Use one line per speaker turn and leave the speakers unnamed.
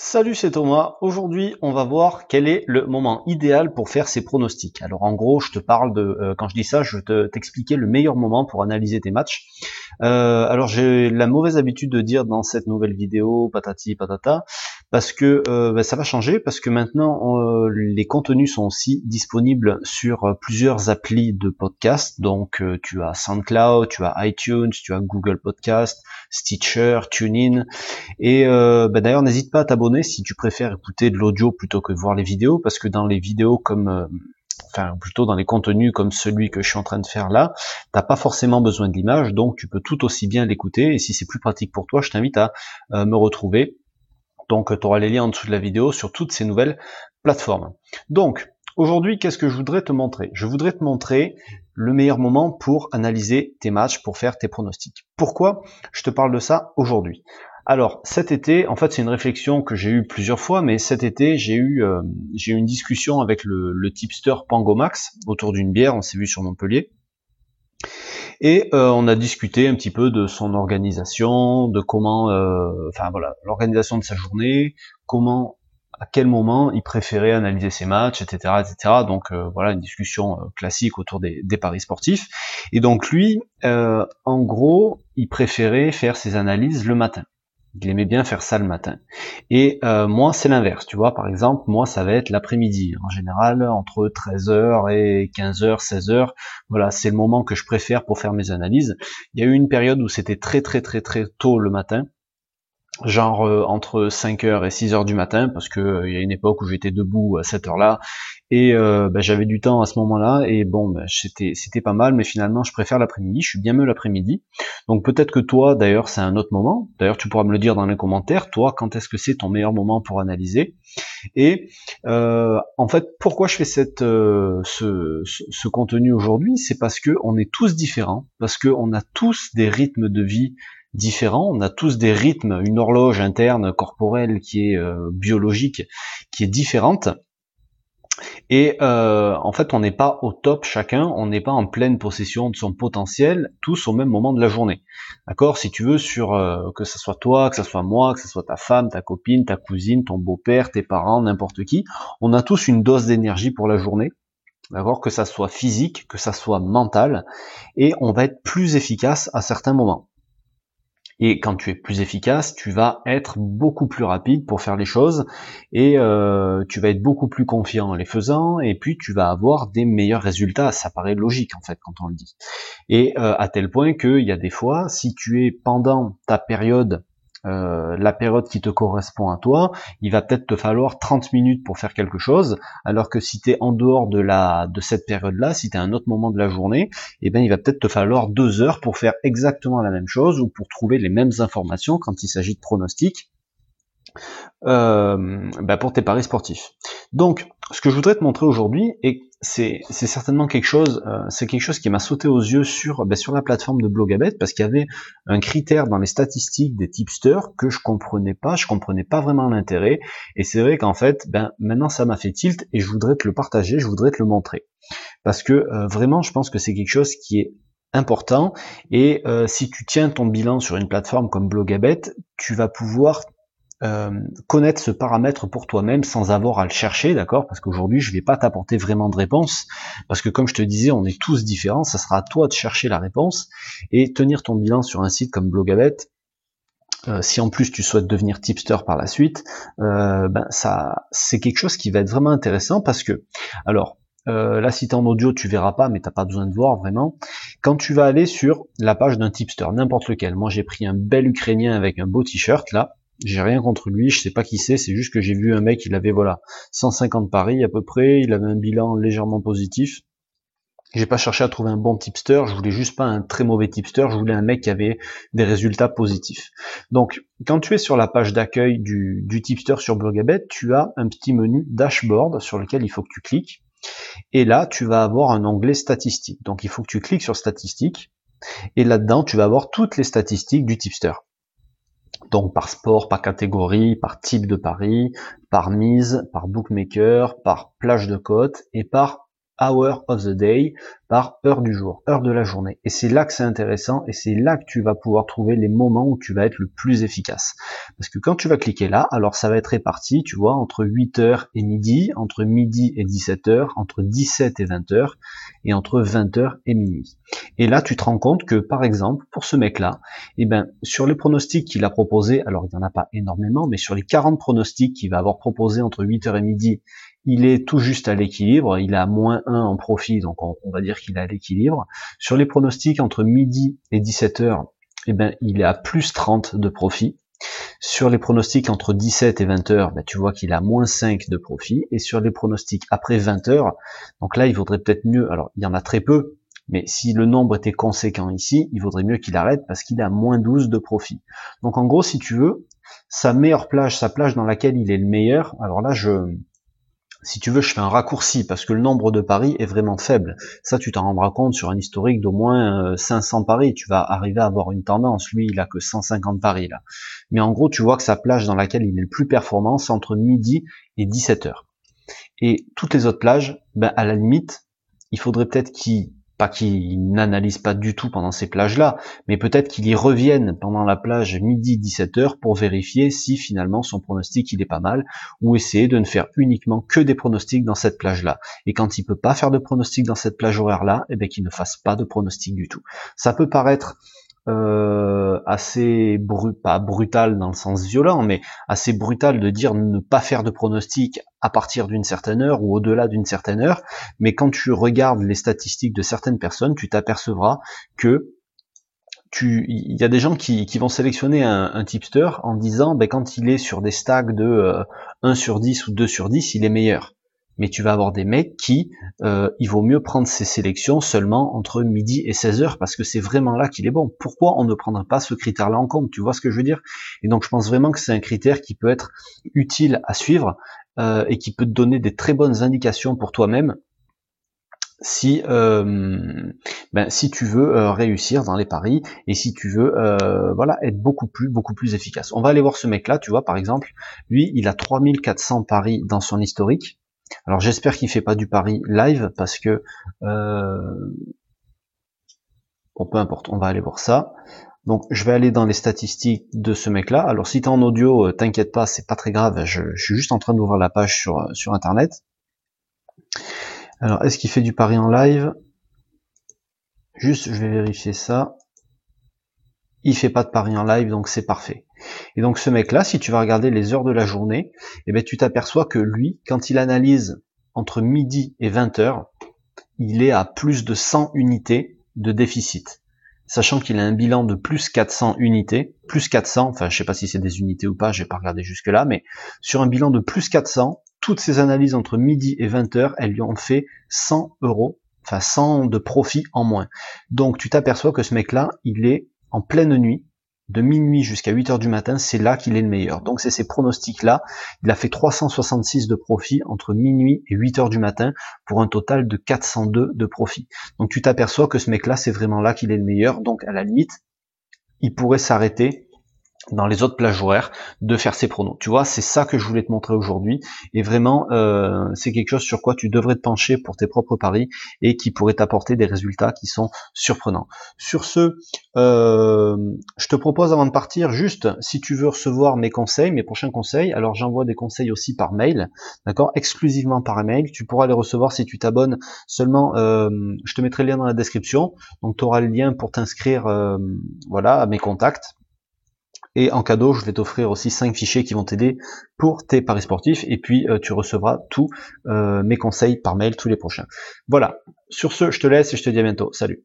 Salut, c'est Thomas. Aujourd'hui, on va voir quel est le moment idéal pour faire ses pronostics. Alors en gros, je te parle de, euh, quand je dis ça, je vais t'expliquer le meilleur moment pour analyser tes matchs. Euh, alors j'ai la mauvaise habitude de dire dans cette nouvelle vidéo patati patata, parce que euh, ben, ça va changer, parce que maintenant les contenus sont aussi disponibles sur plusieurs applis de podcast. Donc tu as SoundCloud, tu as iTunes, tu as Google Podcast, Stitcher, TuneIn, et ben, d'ailleurs n'hésite pas à t'abonner si tu préfères écouter de l'audio plutôt que voir les vidéos, parce que dans les vidéos comme euh, enfin plutôt dans les contenus comme celui que je suis en train de faire là, t'as pas forcément besoin de l'image, donc tu peux tout aussi bien l'écouter. Et si c'est plus pratique pour toi, je t'invite à euh, me retrouver. Donc tu auras les liens en dessous de la vidéo sur toutes ces nouvelles plateformes. Donc aujourd'hui, qu'est-ce que je voudrais te montrer? Je voudrais te montrer le meilleur moment pour analyser tes matchs, pour faire tes pronostics. Pourquoi? Je te parle de ça aujourd'hui alors cet été, en fait c'est une réflexion que j'ai eue plusieurs fois, mais cet été j'ai eu euh, j'ai eu une discussion avec le, tipster Pangomax autour d'une bière, on s'est vu sur Montpellier. Et euh, on a discuté un petit peu de son organisation, de comment, euh, enfin voilà, l'organisation de sa journée, comment, à quel moment il préférait analyser ses matchs, etc., etc. Donc voilà, une discussion classique autour des, des, paris sportifs. Et donc lui, en gros, il préférait faire ses analyses le matin. Il aimait bien faire ça le matin. Et euh, moi, c'est l'inverse. Tu vois, par exemple, moi, ça va être l'après-midi. En général, entre 13h et 15h, 16h, voilà, c'est le moment que je préfère pour faire mes analyses. Il y a eu une période où c'était très très très très tôt le matin genre euh, entre 5h et 6h du matin, parce que euh, il y a une époque où j'étais debout à cette heure-là, et euh, bah, j'avais du temps à ce moment-là, et bon, bah, c'était pas mal, mais finalement je préfère l'après-midi, je suis bien mieux l'après-midi. Donc peut-être que toi, d'ailleurs, c'est un autre moment. D'ailleurs, tu pourras me le dire dans les commentaires. Toi, quand est-ce que c'est ton meilleur moment pour analyser? Et en fait, pourquoi je fais cette ce, ce contenu aujourd'hui? C'est parce que on est tous différents, parce que on a tous des rythmes de vie différents. On a tous des rythmes, une horloge interne corporelle qui est euh, biologique, qui est différente. Et euh, en fait, on n'est pas au top chacun, on n'est pas en pleine possession de son potentiel, tous au même moment de la journée. D'accord? Si tu veux, sur euh, que ce soit toi, que ce soit moi, que ce soit ta femme, ta copine, ta cousine, ton beau-père, tes parents, n'importe qui, on a tous une dose d'énergie pour la journée. D'accord? Que ça soit physique, que ça soit mental, et on va être plus efficace à certains moments. Et quand tu es plus efficace, tu vas être beaucoup plus rapide pour faire les choses et euh, tu vas être beaucoup plus confiant en les faisant et puis tu vas avoir des meilleurs résultats. Ça paraît logique en fait quand on le dit. Et euh, à tel point qu'il y a des fois, si tu es pendant ta période euh, la période qui te correspond à toi, il va peut-être te falloir 30 minutes pour faire quelque chose, alors que si tu es en dehors de la de cette période-là, si tu es à un autre moment de la journée, eh ben il va peut-être te falloir deux heures pour faire exactement la même chose ou pour trouver les mêmes informations quand il s'agit de pronostics euh, bah, pour tes paris sportifs. Donc, ce que je voudrais te montrer aujourd'hui, et c'est certainement quelque chose, euh, c'est quelque chose qui m'a sauté aux yeux sur bah, sur la plateforme de Blogabet parce qu'il y avait un critère dans les statistiques des tipsters que je comprenais pas, je comprenais pas vraiment l'intérêt, et c'est vrai qu'en fait, ben maintenant ça m'a fait tilt et je voudrais te le partager, je voudrais te le montrer. Parce que euh, vraiment, je pense que c'est quelque chose qui est important. Et euh, si tu tiens ton bilan sur une plateforme comme Blogabet, tu vas pouvoir euh, connaître ce paramètre pour toi-même sans avoir à le chercher, d'accord? Parce qu'aujourd'hui, je vais pas t'apporter vraiment de réponse, parce que comme je te disais, on est tous différents, ça sera à toi de chercher la réponse et tenir ton bilan sur un site comme Blogabet. Euh, si en plus tu souhaites devenir tipster par la suite, euh, ben ça, c'est quelque chose qui va être vraiment intéressant parce que, alors, euh, là, si tu en audio, tu verras pas, mais t'as pas besoin de voir vraiment. Quand tu vas aller sur la page d'un tipster, n'importe lequel, moi j'ai pris un bel Ukrainien avec un beau t-shirt là, j'ai rien contre lui, je sais pas qui c'est, c'est juste que j'ai vu un mec, il avait voilà 150 paris à peu près, il avait un bilan légèrement positif. J'ai pas cherché à trouver un bon tipster, je voulais juste pas un très mauvais tipster, je voulais un mec qui avait des résultats positifs. Donc, quand tu es sur la page d'accueil du, du tipster sur Burgabet, tu as un petit menu dashboard sur lequel il faut que tu cliques. Et là, tu vas avoir un onglet statistiques. Donc, il faut que tu cliques sur statistiques. Et là-dedans, tu vas avoir toutes les statistiques du tipster donc par sport, par catégorie, par type de pari, par mise, par bookmaker, par plage de cote et par hour of the day par heure du jour, heure de la journée. Et c'est là que c'est intéressant et c'est là que tu vas pouvoir trouver les moments où tu vas être le plus efficace. Parce que quand tu vas cliquer là, alors ça va être réparti, tu vois, entre 8h et midi, entre midi et 17h, entre 17 et 20h et entre 20h et minuit. Et là, tu te rends compte que, par exemple, pour ce mec-là, eh ben, sur les pronostics qu'il a proposés, alors il n'y en a pas énormément, mais sur les 40 pronostics qu'il va avoir proposés entre 8h et midi il est tout juste à l'équilibre, il a moins 1 en profit, donc on, va dire qu'il est à l'équilibre. Sur les pronostics entre midi et 17h, eh ben, il est à plus 30 de profit. Sur les pronostics entre 17 et 20h, ben, tu vois qu'il a moins 5 de profit. Et sur les pronostics après 20h, donc là, il vaudrait peut-être mieux, alors il y en a très peu, mais si le nombre était conséquent ici, il vaudrait mieux qu'il arrête parce qu'il a moins 12 de profit. Donc en gros, si tu veux, sa meilleure plage, sa plage dans laquelle il est le meilleur, alors là, je, si tu veux, je fais un raccourci parce que le nombre de paris est vraiment faible. Ça, tu t'en rendras compte sur un historique d'au moins 500 euh, paris. Tu vas arriver à avoir une tendance. Lui, il a que 150 paris là. Mais en gros, tu vois que sa plage dans laquelle il est le plus performant, c'est entre midi et 17 heures. Et toutes les autres plages, ben, à la limite, il faudrait peut-être qu'il pas qu'il n'analyse pas du tout pendant ces plages-là, mais peut-être qu'il y revienne pendant la plage midi 17h pour vérifier si finalement son pronostic il est pas mal, ou essayer de ne faire uniquement que des pronostics dans cette plage-là. Et quand il peut pas faire de pronostics dans cette plage horaire-là, eh bien qu'il ne fasse pas de pronostics du tout. Ça peut paraître euh, assez pas brutal dans le sens violent, mais assez brutal de dire ne pas faire de pronostic à partir d'une certaine heure ou au-delà d'une certaine heure. Mais quand tu regardes les statistiques de certaines personnes, tu t'apercevras que tu, il y a des gens qui, vont sélectionner un, tipster en disant, ben, quand il est sur des stacks de 1 euh, sur 10 ou 2 sur 10, il est meilleur mais tu vas avoir des mecs qui, euh, il vaut mieux prendre ces sélections seulement entre midi et 16 heures parce que c'est vraiment là qu'il est bon. Pourquoi on ne prendrait pas ce critère-là en compte? Tu vois ce que je veux dire? Et donc je pense vraiment que c'est un critère qui peut être utile à suivre euh, et qui peut te donner des très bonnes indications pour toi-même si euh, ben, si tu veux euh, réussir dans les paris et si tu veux voilà être beaucoup plus beaucoup plus efficace. On va aller voir ce mec là, tu vois par exemple, lui il a 3400 paris dans son historique alors j'espère qu'il fait pas du pari live parce que euh, bon peu importe, on va aller voir ça. Donc je vais aller dans les statistiques de ce mec-là. Alors si tu es en audio, euh, t'inquiète pas, c'est pas très grave. Je, suis juste en train d'ouvrir la page sur euh, sur internet. Alors est-ce qu'il fait du pari en live? Juste, je vais vérifier ça. Il fait pas de pari en live, donc c'est parfait. Et donc ce mec-là, si tu vas regarder les heures de la journée, eh ben, tu t'aperçois que lui, quand il analyse entre midi et 20 heures, il est à plus de 100 unités de déficit. Sachant qu'il a un bilan de plus 400 unités, plus 400, enfin je sais pas si c'est des unités ou pas, j'ai pas regardé jusque là, mais sur un bilan de plus 400, toutes ces analyses entre midi et 20 heures, elles lui ont fait 100 euros, enfin 100 de profit en moins. Donc tu t'aperçois que ce mec-là, il est en pleine nuit, de minuit jusqu'à 8 heures du matin, c'est là qu'il est le meilleur. Donc c'est ces pronostics-là. Il a fait 366 de profit entre minuit et 8 heures du matin pour un total de 402 de profit. Donc tu t'aperçois que ce mec-là, c'est vraiment là qu'il est le meilleur. Donc à la limite, il pourrait s'arrêter dans les autres plages horaires de faire ses pronos. Tu vois, c'est ça que je voulais te montrer aujourd'hui. Et vraiment, euh, c'est quelque chose sur quoi tu devrais te pencher pour tes propres paris et qui pourrait t'apporter des résultats qui sont surprenants. Sur ce, euh, je te propose avant de partir, juste si tu veux recevoir mes conseils, mes prochains conseils, alors j'envoie des conseils aussi par mail, d'accord, exclusivement par email. Tu pourras les recevoir si tu t'abonnes seulement. Euh, je te mettrai le lien dans la description, donc tu auras le lien pour t'inscrire, voilà, à mes contacts et en cadeau, je vais t'offrir aussi 5 fichiers qui vont t'aider pour tes paris sportifs. Et puis, euh, tu recevras tous euh, mes conseils par mail, tous les prochains. Voilà. Sur ce, je te laisse et je te dis à bientôt. Salut.